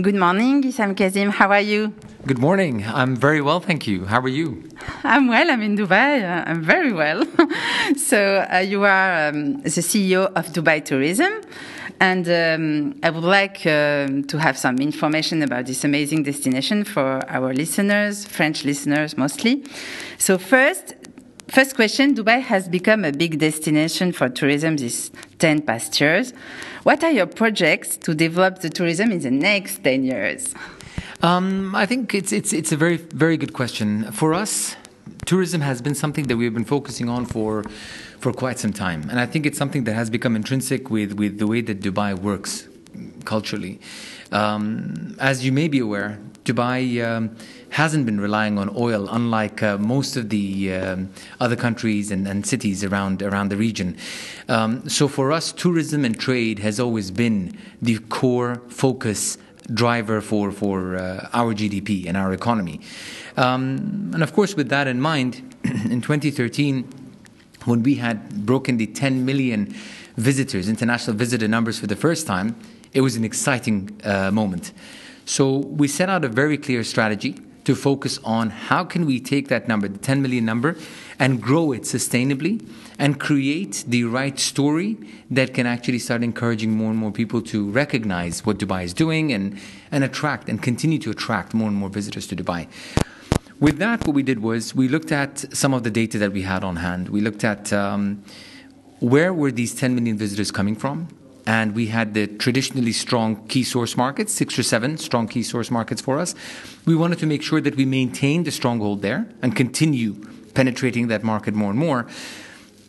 Good morning, Issam Kazim. How are you? Good morning. I'm very well, thank you. How are you? I'm well. I'm in Dubai. I'm very well. so, uh, you are um, the CEO of Dubai Tourism. And um, I would like uh, to have some information about this amazing destination for our listeners, French listeners mostly. So, first, First question Dubai has become a big destination for tourism these 10 past years. What are your projects to develop the tourism in the next 10 years? Um, I think it's, it's, it's a very, very good question. For us, tourism has been something that we've been focusing on for, for quite some time. And I think it's something that has become intrinsic with, with the way that Dubai works culturally. Um, as you may be aware, Dubai um, hasn't been relying on oil, unlike uh, most of the um, other countries and, and, cities around around the region. Um, so for us, tourism and trade has always been the core focus driver for for uh, our GDP and our economy. Um, and of course, with that in mind, in 2013, when we had broken the 10 million visitors, international visitor numbers for the first time, it was an exciting uh, moment. So we set out a very clear strategy to focus on how can we take that number, the 10 million number, and grow it sustainably and create the right story that can actually start encouraging more and more people to recognize what Dubai is doing and, and attract and continue to attract more and more visitors to Dubai. With that, what we did was we looked at some of the data that we had on hand. We looked at um, where were these 10 million visitors coming from? And we had the traditionally strong key source markets, six or seven strong key source markets for us. We wanted to make sure that we maintained the stronghold there and continue penetrating that market more and more.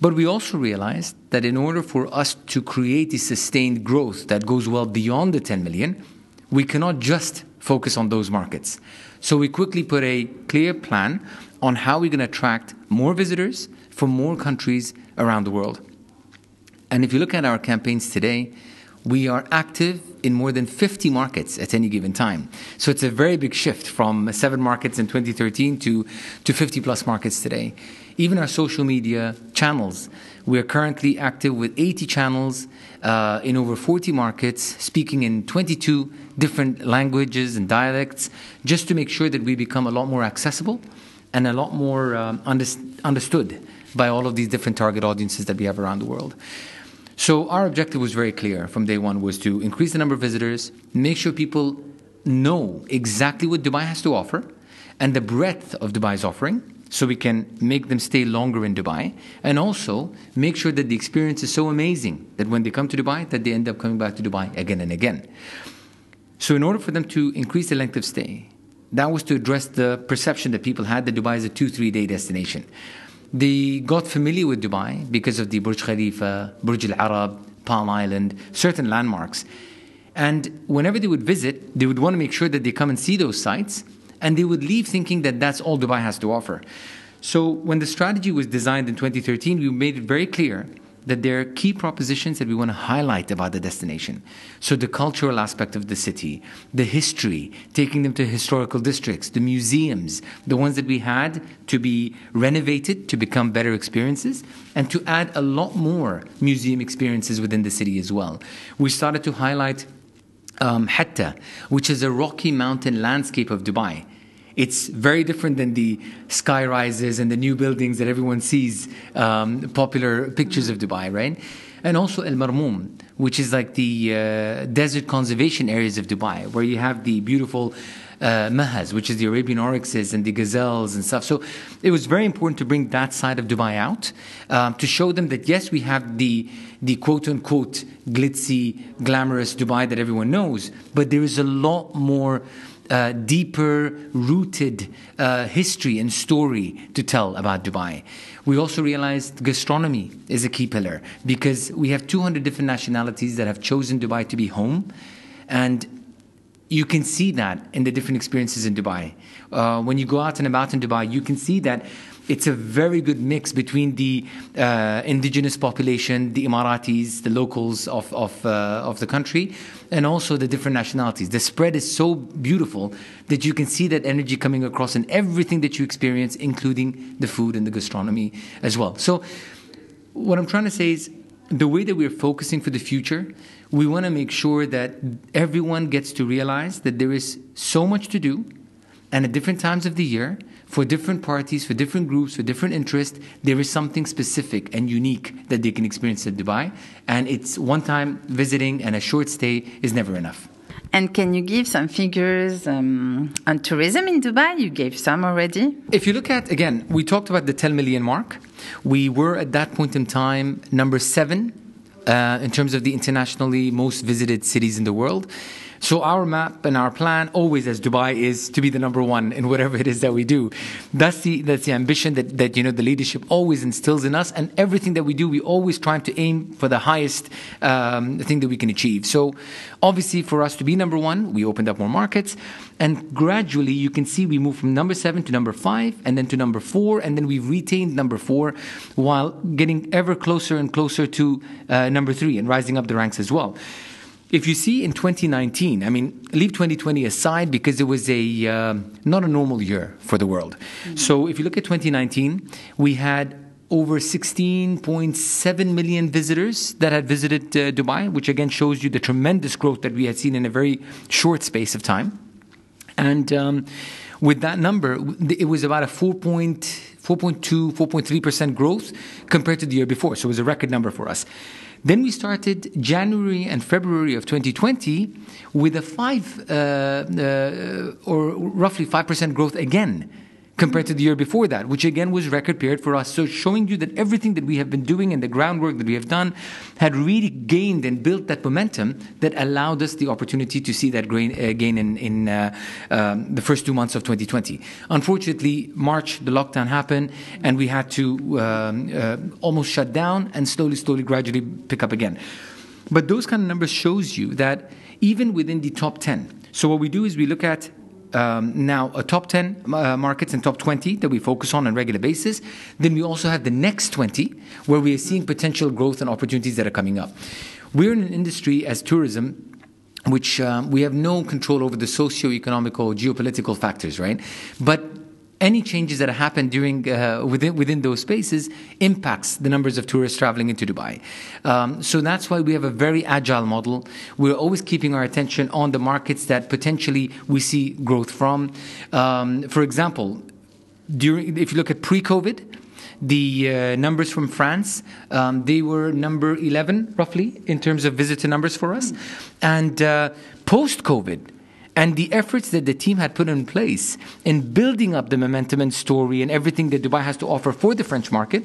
But we also realized that in order for us to create a sustained growth that goes well beyond the 10 million, we cannot just focus on those markets. So we quickly put a clear plan on how we're going to attract more visitors from more countries around the world. And if you look at our campaigns today, we are active in more than 50 markets at any given time. So it's a very big shift from seven markets in 2013 to, to 50 plus markets today. Even our social media channels, we are currently active with 80 channels uh, in over 40 markets, speaking in 22 different languages and dialects, just to make sure that we become a lot more accessible and a lot more um, under- understood by all of these different target audiences that we have around the world. So our objective was very clear from day one was to increase the number of visitors, make sure people know exactly what Dubai has to offer and the breadth of Dubai's offering so we can make them stay longer in Dubai and also make sure that the experience is so amazing that when they come to Dubai that they end up coming back to Dubai again and again. So in order for them to increase the length of stay, that was to address the perception that people had that Dubai is a 2-3 day destination. They got familiar with Dubai because of the Burj Khalifa, Burj Al Arab, Palm Island, certain landmarks. And whenever they would visit, they would want to make sure that they come and see those sites, and they would leave thinking that that's all Dubai has to offer. So when the strategy was designed in 2013, we made it very clear that there are key propositions that we want to highlight about the destination. So, the cultural aspect of the city, the history, taking them to historical districts, the museums, the ones that we had to be renovated to become better experiences, and to add a lot more museum experiences within the city as well. We started to highlight um, Hatta, which is a rocky mountain landscape of Dubai. It's very different than the sky rises and the new buildings that everyone sees, um, popular pictures of Dubai, right? And also El Marmoom, which is like the uh, desert conservation areas of Dubai, where you have the beautiful uh, mahas, which is the Arabian oryxes and the gazelles and stuff. So it was very important to bring that side of Dubai out um, to show them that yes, we have the the quote unquote glitzy, glamorous Dubai that everyone knows, but there is a lot more uh, deeper rooted uh, history and story to tell about Dubai. We also realized gastronomy is a key pillar because we have 200 different nationalities that have chosen Dubai to be home. And you can see that in the different experiences in Dubai. Uh, when you go out and about in Dubai, you can see that it's a very good mix between the uh, indigenous population, the Emiratis, the locals of, of, uh, of the country, and also the different nationalities. The spread is so beautiful that you can see that energy coming across in everything that you experience, including the food and the gastronomy as well. So, what I'm trying to say is, the way that we're focusing for the future, we want to make sure that everyone gets to realize that there is so much to do and at different times of the year for different parties, for different groups, for different interests, there is something specific and unique that they can experience at Dubai. And it's one time visiting and a short stay is never enough. And can you give some figures um, on tourism in Dubai? You gave some already. If you look at, again, we talked about the 10 million mark. We were at that point in time number seven uh, in terms of the internationally most visited cities in the world. So our map and our plan always as Dubai is to be the number one in whatever it is that we do. That's the that's the ambition that, that you know the leadership always instills in us and everything that we do we always try to aim for the highest um, thing that we can achieve. So obviously for us to be number one, we opened up more markets and gradually you can see we moved from number seven to number five and then to number four and then we've retained number four while getting ever closer and closer to uh, number three and rising up the ranks as well if you see in 2019, I mean, leave 2020 aside because it was a uh, not a normal year for the world. Mm-hmm. So if you look at 2019, we had over 16.7 million visitors that had visited uh, Dubai, which again shows you the tremendous growth that we had seen in a very short space of time. And um, with that number, it was about a 4.2, 4.3% growth compared to the year before. So it was a record number for us. Then we started January and February of 2020 with a five uh, uh, or roughly five percent growth again compared to the year before that, which again was record period for us. So showing you that everything that we have been doing and the groundwork that we have done had really gained and built that momentum that allowed us the opportunity to see that gain, uh, gain in, in uh, um, the first two months of 2020. Unfortunately, March, the lockdown happened and we had to um, uh, almost shut down and slowly, slowly, gradually pick up again. But those kind of numbers shows you that even within the top 10, so what we do is we look at um, now a top 10 uh, markets and top 20 that we focus on on a regular basis. Then we also have the next 20 where we are seeing potential growth and opportunities that are coming up. We're in an industry as tourism which um, we have no control over the socio-economical, geopolitical factors, right? But any changes that happen during uh, within within those spaces impacts the numbers of tourists traveling into Dubai. Um, so that's why we have a very agile model. We're always keeping our attention on the markets that potentially we see growth from. Um, for example, during if you look at pre-COVID. The uh, numbers from France, um, they were number 11 roughly in terms of visitor numbers for us. And uh, post COVID, and the efforts that the team had put in place in building up the momentum and story and everything that Dubai has to offer for the French market,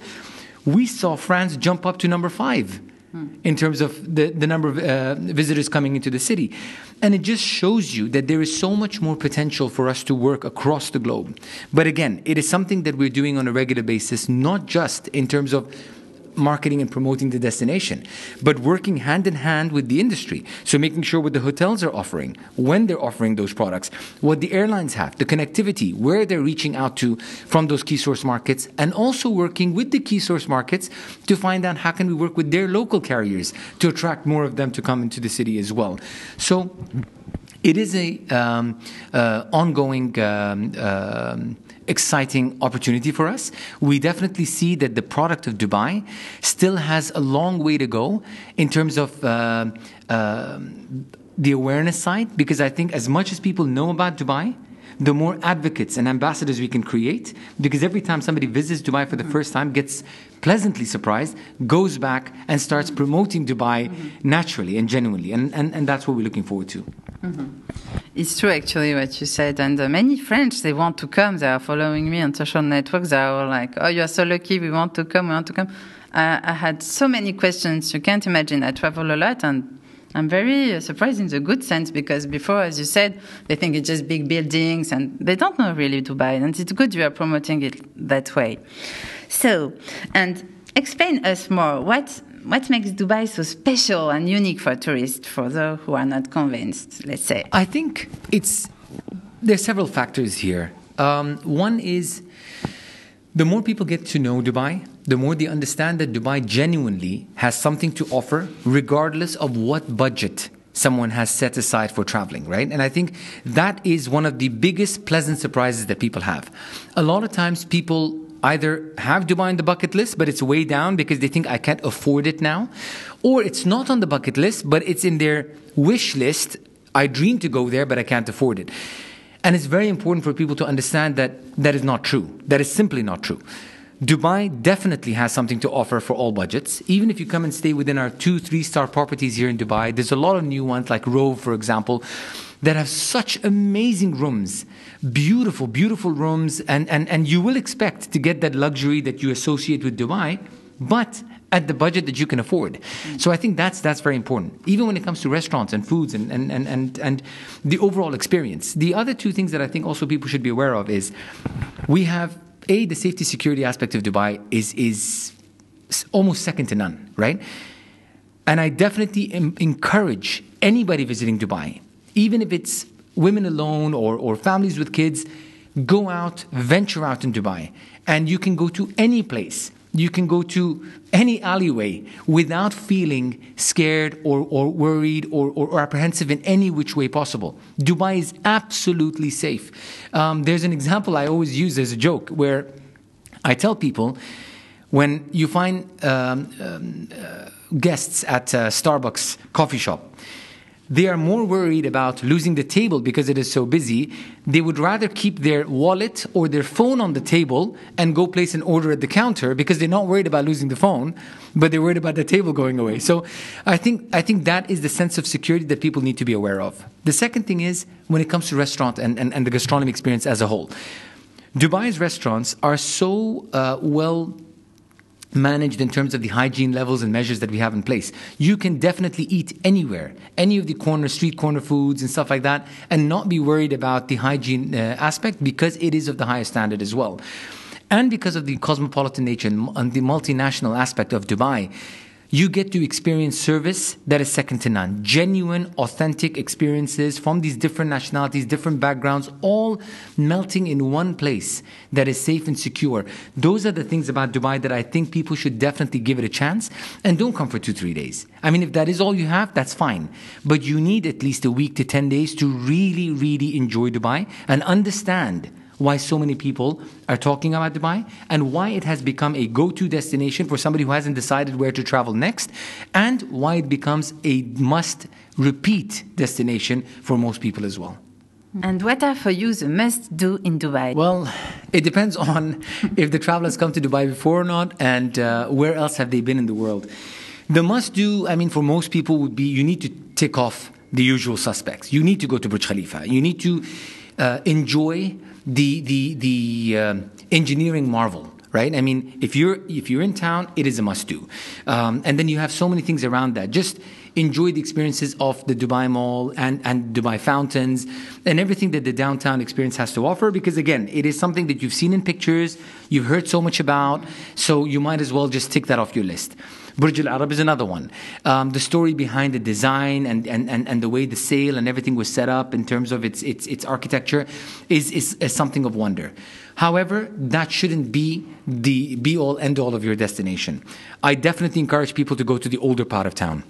we saw France jump up to number five hmm. in terms of the, the number of uh, visitors coming into the city. And it just shows you that there is so much more potential for us to work across the globe. But again, it is something that we're doing on a regular basis, not just in terms of marketing and promoting the destination, but working hand in hand with the industry. So making sure what the hotels are offering, when they're offering those products, what the airlines have, the connectivity, where they're reaching out to from those key source markets, and also working with the key source markets to find out how can we work with their local carriers to attract more of them to come into the city as well. So it is a um, uh, ongoing um, um, exciting opportunity for us. We definitely see that the product of Dubai still has a long way to go in terms of uh, uh, the awareness side, because I think as much as people know about Dubai, the more advocates and ambassadors we can create, because every time somebody visits Dubai for the first time, gets pleasantly surprised, goes back and starts promoting Dubai mm-hmm. naturally and genuinely. And, and, and that's what we're looking forward to. Mm-hmm. It's true, actually, what you said. And uh, many French, they want to come. They are following me on social networks. They are like, oh, you are so lucky. We want to come. We want to come. Uh, I had so many questions. You can't imagine. I travel a lot and I'm very uh, surprised in the good sense because before, as you said, they think it's just big buildings and they don't know really Dubai. And it's good you are promoting it that way. So, and explain us more. What what makes Dubai so special and unique for tourists, for those who are not convinced, let's say? I think it's there are several factors here. Um, one is the more people get to know Dubai, the more they understand that Dubai genuinely has something to offer, regardless of what budget someone has set aside for traveling, right? And I think that is one of the biggest pleasant surprises that people have. A lot of times people either have Dubai on the bucket list, but it's way down because they think I can't afford it now, or it's not on the bucket list, but it's in their wish list. I dream to go there, but I can't afford it. And it's very important for people to understand that that is not true. That is simply not true. Dubai definitely has something to offer for all budgets. Even if you come and stay within our two, three star properties here in Dubai, there's a lot of new ones like Rove, for example, that have such amazing rooms, beautiful, beautiful rooms, and, and, and you will expect to get that luxury that you associate with Dubai, but at the budget that you can afford. So I think that's that's very important. Even when it comes to restaurants and foods and, and, and, and, and the overall experience. The other two things that I think also people should be aware of is we have a the safety security aspect of Dubai is is almost second to none, right? And I definitely encourage anybody visiting Dubai, even if it's women alone or, or families with kids, go out, venture out in Dubai. And you can go to any place you can go to any alleyway without feeling scared or, or worried or, or, or, apprehensive in any which way possible. Dubai is absolutely safe. Um, there's an example I always use as a joke where I tell people when you find um, um, uh, guests at Starbucks coffee shop, they are more worried about losing the table because it is so busy. They would rather keep their wallet or their phone on the table and go place an order at the counter because they're not worried about losing the phone, but they're worried about the table going away. So I think, I think that is the sense of security that people need to be aware of. The second thing is when it comes to restaurant and, and, and the gastronomy experience as a whole. Dubai's restaurants are so uh, well managed in terms of the hygiene levels and measures that we have in place. You can definitely eat anywhere, any of the corner, street corner foods and stuff like that, and not be worried about the hygiene uh, aspect because it is of the highest standard as well. And because of the cosmopolitan nature and the multinational aspect of Dubai, you get to experience service that is second to none. Genuine, authentic experiences from these different nationalities, different backgrounds, all melting in one place that is safe and secure. Those are the things about Dubai that I think people should definitely give it a chance and don't come for two, three days. I mean, if that is all you have, that's fine. But you need at least a week to 10 days to really, really enjoy Dubai and understand why so many people are talking about Dubai and why it has become a go to destination for somebody who hasn't decided where to travel next, and why it becomes a must repeat destination for most people as well. And what are for you the must do in Dubai? Well, it depends on if the travelers come to Dubai before or not, and uh, where else have they been in the world. The must do, I mean, for most people would be you need to tick off the usual suspects. You need to go to Burj Khalifa. You need to uh, enjoy the the the uh, engineering marvel right? I mean, if you're if you're in town, it is a must do, um, and then you have so many things around that. Just enjoy the experiences of the Dubai Mall and and Dubai fountains and everything that the downtown experience has to offer. Because again, it is something that you've seen in pictures, you've heard so much about, so you might as well just tick that off your list. Burj Al Arab is another one. Um, the story behind the design and, and, and, and the way the sail and everything was set up in terms of its, its, its architecture is, is, is something of wonder. However, that shouldn't be the be all end all of your destination. I definitely encourage people to go to the older part of town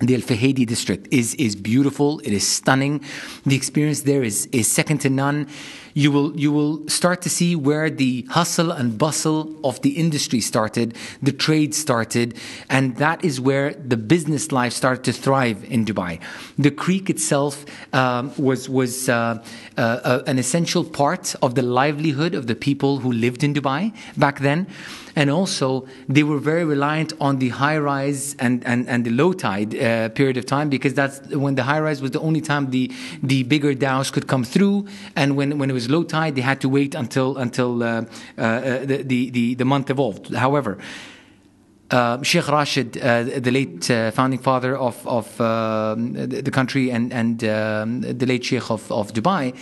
the Al Fahidi district is, is beautiful. It is stunning. The experience there is, is second to none. You will, you will start to see where the hustle and bustle of the industry started, the trade started, and that is where the business life started to thrive in Dubai. The creek itself um, was, was uh, uh, uh, an essential part of the livelihood of the people who lived in Dubai back then and also they were very reliant on the high rise and, and, and the low tide uh, period of time because that's when the high rise was the only time the, the bigger dhows could come through and when, when it was low tide they had to wait until, until uh, uh, the, the, the, the month evolved. However, uh, Sheikh Rashid, uh, the late uh, founding father of, of um, the country and, and um, the late Sheikh of, of Dubai,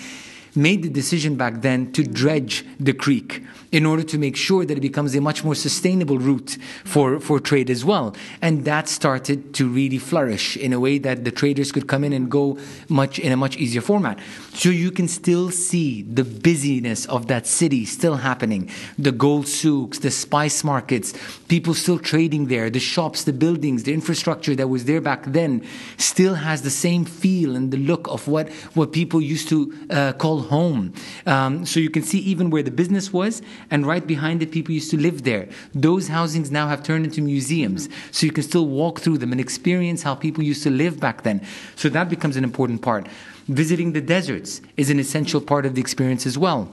made the decision back then to dredge the creek in order to make sure that it becomes a much more sustainable route for, for trade as well. And that started to really flourish in a way that the traders could come in and go much in a much easier format. So you can still see the busyness of that city still happening. The gold souks, the spice markets, people still trading there, the shops, the buildings, the infrastructure that was there back then still has the same feel and the look of what, what people used to uh, call home. Um, so you can see even where the business was, and right behind it, people used to live there. Those housings now have turned into museums, so you can still walk through them and experience how people used to live back then. So that becomes an important part. Visiting the deserts is an essential part of the experience as well.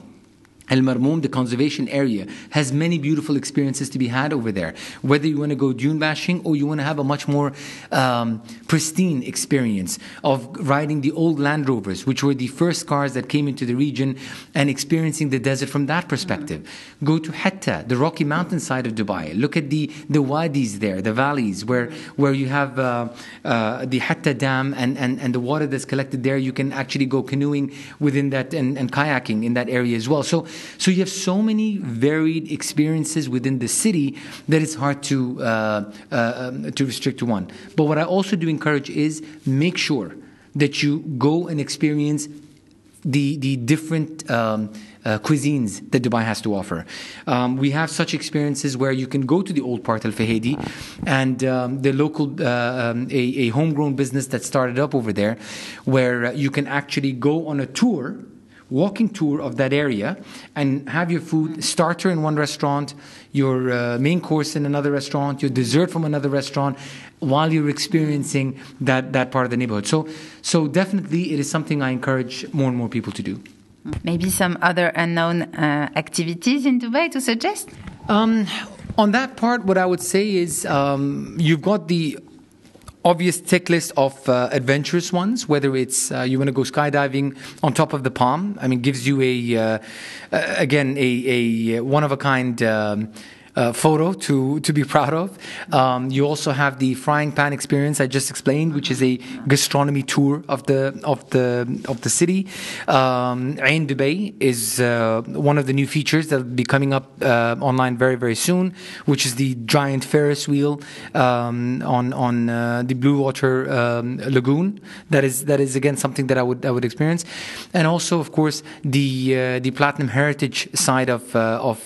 Al Marmoom, the conservation area, has many beautiful experiences to be had over there. Whether you want to go dune bashing or you want to have a much more um, pristine experience of riding the old Land Rovers, which were the first cars that came into the region, and experiencing the desert from that perspective. Mm-hmm. Go to Hatta, the Rocky Mountain side of Dubai. Look at the, the wadis there, the valleys, where, where you have uh, uh, the Hatta Dam and, and, and the water that's collected there. You can actually go canoeing within that and, and kayaking in that area as well. So so you have so many varied experiences within the city that it's hard to uh, uh, um, to restrict to one. But what I also do encourage is make sure that you go and experience the the different. Um, uh, cuisines that Dubai has to offer. Um, we have such experiences where you can go to the old part Al Fahidi and um, the local, uh, um, a, a, homegrown business that started up over there, where you can actually go on a tour walking tour of that area and have your food starter in one restaurant, your uh, main course in another restaurant, your dessert from another restaurant, while you're experiencing that, that part of the neighborhood. So, so definitely it is something I encourage more and more people to do. Maybe some other unknown uh, activities in Dubai to suggest? Um, on that part, what I would say is um, you've got the obvious tick list of uh, adventurous ones, whether it's uh, you want to go skydiving on top of the palm. I mean, gives you a uh, again a, a one of a kind. Um, uh, photo to to be proud of. Um, you also have the frying pan experience I just explained, which is a gastronomy tour of the of the of the city. Um, Ain Dubai is uh, one of the new features that will be coming up uh, online very very soon, which is the giant Ferris wheel um, on on uh, the Blue Water um, Lagoon. That is that is again something that I would I would experience, and also of course the uh, the Platinum Heritage side of of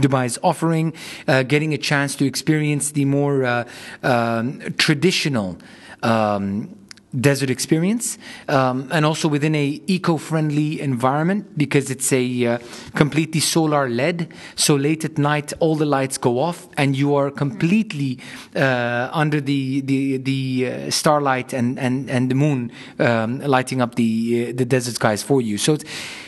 Dubai's offering uh, getting a chance to experience the more uh, um, traditional. Um, desert experience um, and also within a eco-friendly environment because it's a uh, completely solar led so late at night all the lights go off and you are completely uh, under the the, the uh, starlight and, and, and the moon um, lighting up the uh, the desert skies for you so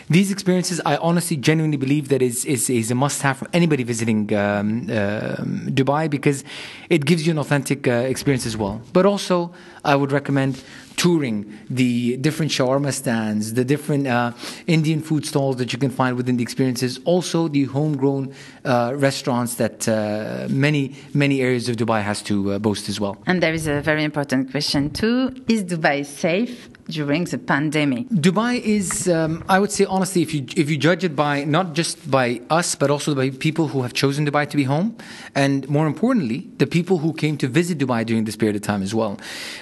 these experiences I honestly genuinely believe that is is, is a must have for anybody visiting um, um, Dubai because it gives you an authentic uh, experience as well but also I would recommend touring the different shawarma stands, the different uh, Indian food stalls that you can find within the experiences, also the homegrown uh, restaurants that uh, many, many areas of Dubai has to uh, boast as well. And there is a very important question too. Is Dubai safe? During the pandemic? Dubai is, um, I would say honestly, if you if you judge it by not just by us, but also by people who have chosen Dubai to be home, and more importantly, the people who came to visit Dubai during this period of time as well.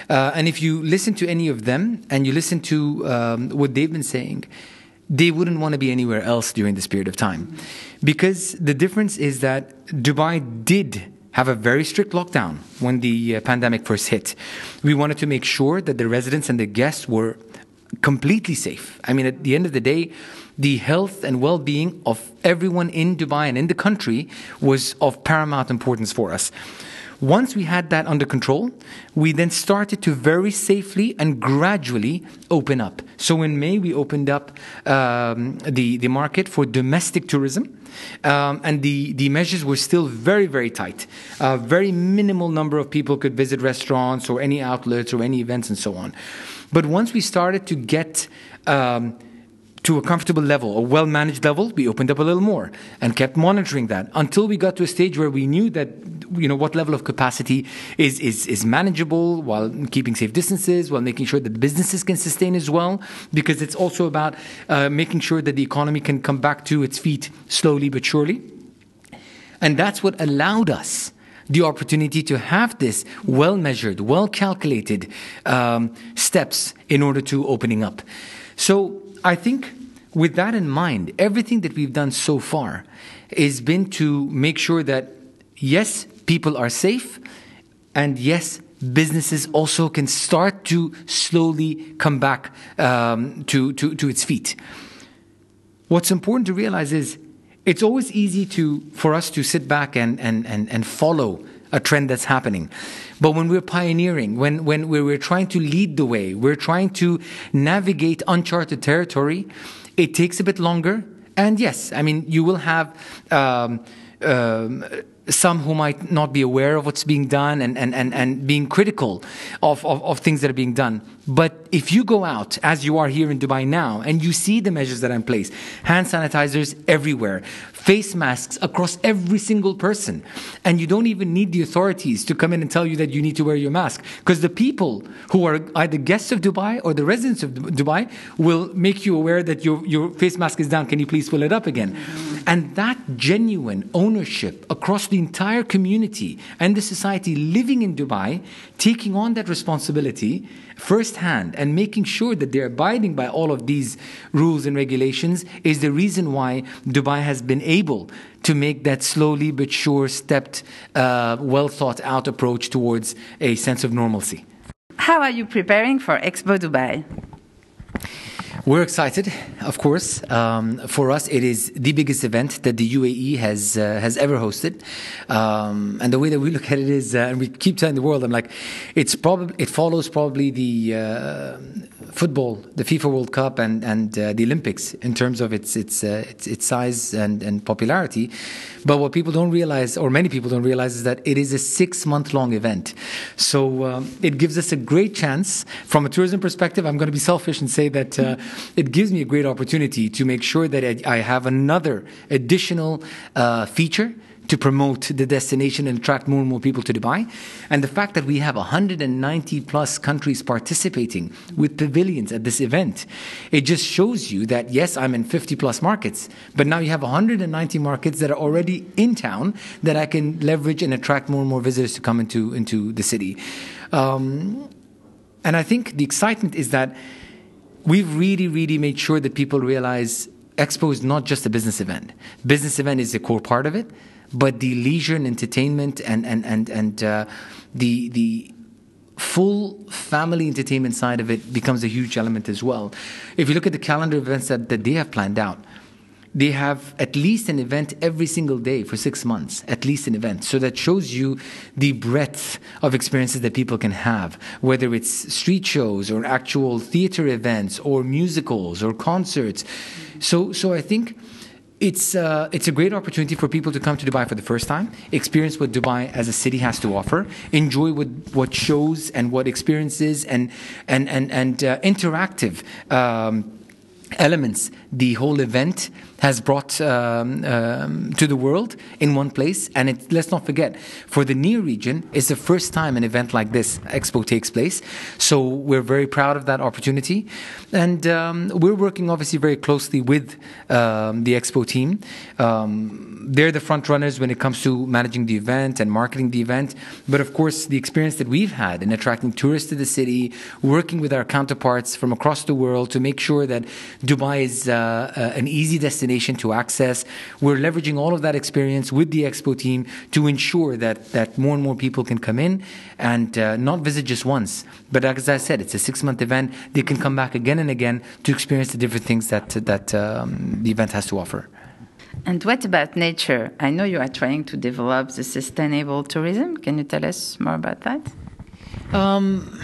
Uh, and if you listen to any of them and you listen to um, what they've been saying, they wouldn't want to be anywhere else during this period of time, because the difference is that Dubai did have a very strict lockdown when the uh, pandemic first hit. We wanted to make sure that the residents and the guests were completely safe. I mean, at the end of the day, the health and well being of everyone in Dubai and in the country was of paramount importance for us. Once we had that under control, we then started to very safely and gradually open up. So in May, we opened up um, the, the market for domestic tourism. Um, and the, the measures were still very, very tight. A very minimal number of people could visit restaurants or any outlets or any events and so on. But once we started to get um, to a comfortable level, a well managed level, we opened up a little more and kept monitoring that until we got to a stage where we knew that you know what level of capacity is is, is manageable while keeping safe distances, while making sure that businesses can sustain as well, because it's also about uh, making sure that the economy can come back to its feet slowly but surely. And that's what allowed us the opportunity to have this well measured, well calculated um, steps in order to opening up. So I think with that in mind, everything that we've done so far has been to make sure that yes, people are safe, and yes, businesses also can start to slowly come back um, to, to, to its feet. what's important to realize is it's always easy to for us to sit back and, and, and, and follow a trend that's happening. But when we're pioneering, when, when we're trying to lead the way, we're trying to navigate uncharted territory, it takes a bit longer. And yes, I mean, you will have um, um, some who might not be aware of what's being done and, and, and, and being critical of, of, of, things that are being done. But if you go out, as you are here in Dubai now, and you see the measures that are in place hand sanitizers everywhere, face masks across every single person. And you don't even need the authorities to come in and tell you that you need to wear your mask. Because the people who are either guests of Dubai or the residents of Dubai will make you aware that your, your face mask is down. Can you please pull it up again? And that genuine ownership across the entire community and the society living in Dubai, taking on that responsibility firsthand and making sure that they're abiding by all of these rules and regulations is the reason why Dubai has been able to make that slowly but sure stepped, uh, well thought out approach towards a sense of normalcy. How are you preparing for Expo Dubai? We're excited, of course. Um, for us, it is the biggest event that the UAE has uh, has ever hosted, um, and the way that we look at it is, uh, and we keep telling the world, I'm like, it's probably it follows probably the uh, football, the FIFA World Cup, and and uh, the Olympics in terms of its its uh, its, its, size and and popularity. But what people don't realize, or many people don't realize, is that it is a six month long event. So um, it gives us a great chance from a tourism perspective. I'm going to be selfish and say that uh, it gives me a great opportunity to make sure that I, have another additional uh, feature to promote the destination and attract more and more people to Dubai. And the fact that we have 190 plus countries participating with pavilions at this event, it just shows you that yes, I'm in 50 plus markets, but now you have 190 markets that are already in town that I can leverage and attract more and more visitors to come into, into the city. Um, and I think the excitement is that we've really, really made sure that people realize Expo is not just a business event. Business event is a core part of it, but the leisure and entertainment and and and and uh, the the full family entertainment side of it becomes a huge element as well. If you look at the calendar events that, that they have planned out, they have at least an event every single day for six months, at least an event. So that shows you the breadth of experiences that people can have, whether it's street shows or actual theater events or musicals or concerts. So, so I think it's uh, it's a great opportunity for people to come to Dubai for the first time, experience what Dubai as a city has to offer, enjoy what what shows and what experiences and and and and uh, interactive. Um, elements the whole event has brought um, um, to the world in one place. And it, let's not forget, for the NEAR region, it's the first time an event like this expo takes place. So we're very proud of that opportunity. And um, we're working obviously very closely with um, the expo team. Um, they're the front runners when it comes to managing the event and marketing the event. But of course, the experience that we've had in attracting tourists to the city, working with our counterparts from across the world to make sure that Dubai is uh, uh, an easy destination to access. We're leveraging all of that experience with the Expo team to ensure that, that more and more people can come in and uh, not visit just once. But as I said, it's a six month event. They can come back again and again to experience the different things that, that um, the event has to offer. And what about nature? I know you are trying to develop the sustainable tourism. Can you tell us more about that? Um,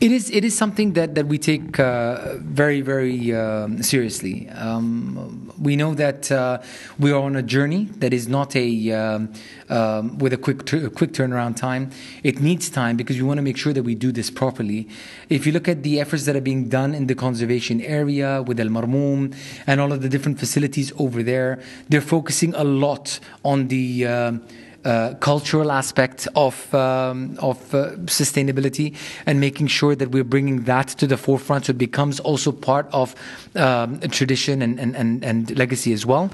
it is it is something that, that we take uh, very very um, seriously. Um, we know that uh, we are on a journey that is not a um, um with a quick a quick turnaround time. It needs time because we want to make sure that we do this properly. If you look at the efforts that are being done in the conservation area with Al Marmoom and all of the different facilities over there, they're focusing a lot on the um, uh, cultural aspect of um, of uh, sustainability and making sure that we're bringing that to the forefront so it becomes also part of um, tradition and, and, and, and, legacy as well.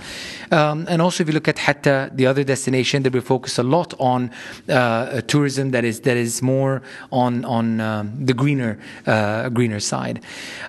Um, and also, if you look at Hatta, the other destination that we focus a lot on uh, tourism that is that is more on on um, the greener uh, greener side.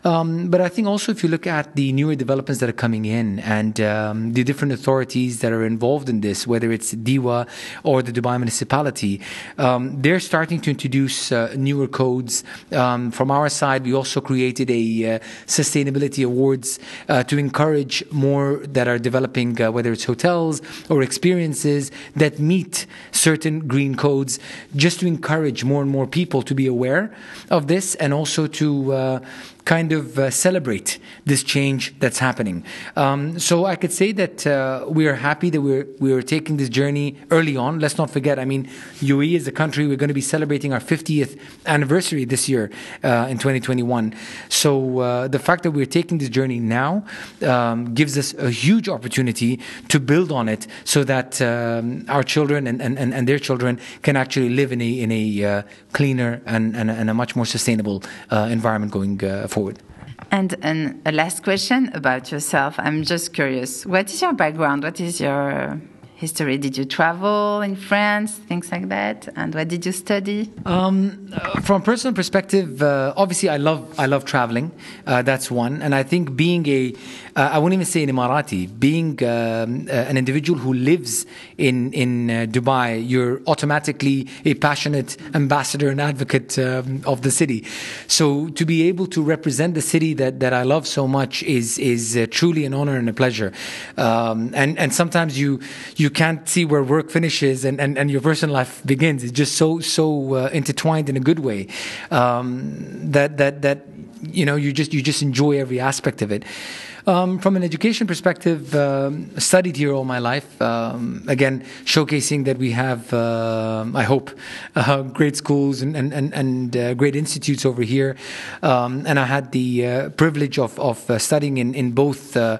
Um, but I think also if you look at the newer developments that are coming in and um, the different authorities that are involved in this, whether it's DEWA or the Dubai municipality, um, they're starting to introduce uh, newer codes. Um, from our side, we also created a uh, sustainability awards uh, to encourage more that are developing, uh, whether it's hotels or experiences that meet certain green codes, just to encourage more and more people to be aware of this and also to uh, kind of uh, celebrate this change that's happening. Um, so I could say that uh, we are happy that we're we are taking this journey early on. Let's not forget. I mean, UAE is a country we're going to be celebrating our 50th anniversary this year uh, in 2021. So uh, the fact that we're taking this journey now um, gives us a huge opportunity to build on it, so that um, our children and, and, and their children can actually live in a in a uh, cleaner and, and, and, a much more sustainable uh, environment going forward. And, and a last question about yourself. I'm just curious. What is your background? What is your history? Did you travel in France, things like that? And what did you study? Um, from a personal perspective, uh, obviously, I love I love traveling. Uh, that's one, and I think being a uh, I wouldn't even say an Emirati, being um, uh, an individual who lives in in uh, Dubai, you're automatically a passionate ambassador and advocate um, of the city. So to be able to represent the city that, that I love so much is is uh, truly an honor and a pleasure. Um, and and sometimes you you can't see where work finishes and, and, and your personal life begins. It's just so so uh, intertwined in a good way um, that that that you know you just you just enjoy every aspect of it. Um, from an education perspective, um, studied here all my life. Um, again, showcasing that we have, uh, I hope, uh, great schools and and and, and uh, great institutes over here. Um, and I had the uh, privilege of of uh, studying in in both uh,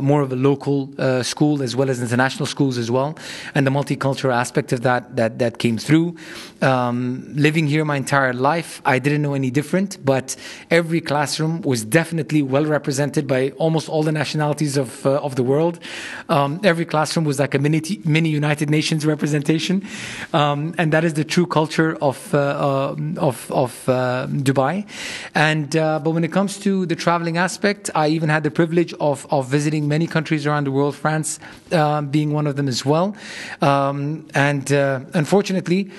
more of a local school as well as international schools as well, and the multicultural aspect of that that that came through. Um, living here my entire life, I didn't know any different, but every classroom was definitely well represented by almost all the nationalities of uh, of the world. Um, every classroom was like a mini mini United Nations representation, um, and that is the true culture of uh, uh of of uh, Dubai. And uh, but when it comes to the traveling aspect, I even had the privilege of of visiting many countries around the world. France being one of them as well, um, and unfortunately.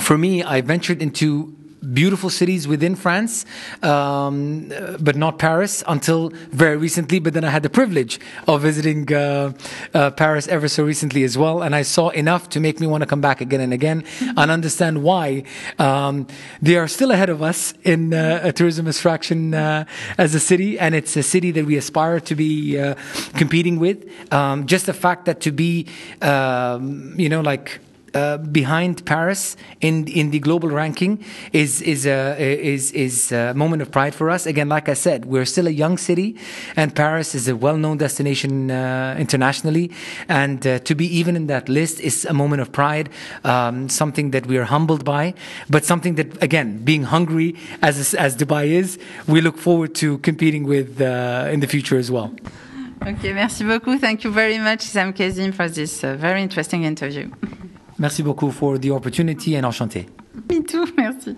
for me, I ventured into beautiful cities within France, um, but not Paris until very recently. But then I had the privilege of visiting uh, uh, Paris ever so recently as well, and I saw enough to make me want to come back again and again and understand why um, they are still ahead of us in uh, a tourism attraction uh, as a city, and it's a city that we aspire to be uh, competing with. Um, just the fact that to be, um, you know, like uh, behind Paris in in the global ranking is is a is is a moment of pride for us. Again, like I said, we're still a young city, and Paris is a well-known destination uh, internationally. And uh, to be even in that list is a moment of pride, um, something that we are humbled by, but something that again, being hungry as as Dubai is, we look forward to competing with uh, in the future as well. Okay, merci beaucoup. Thank you very much, Sam Kazim, for this uh, very interesting interview. Merci beaucoup for the opportunity and enchanté. Me too, merci.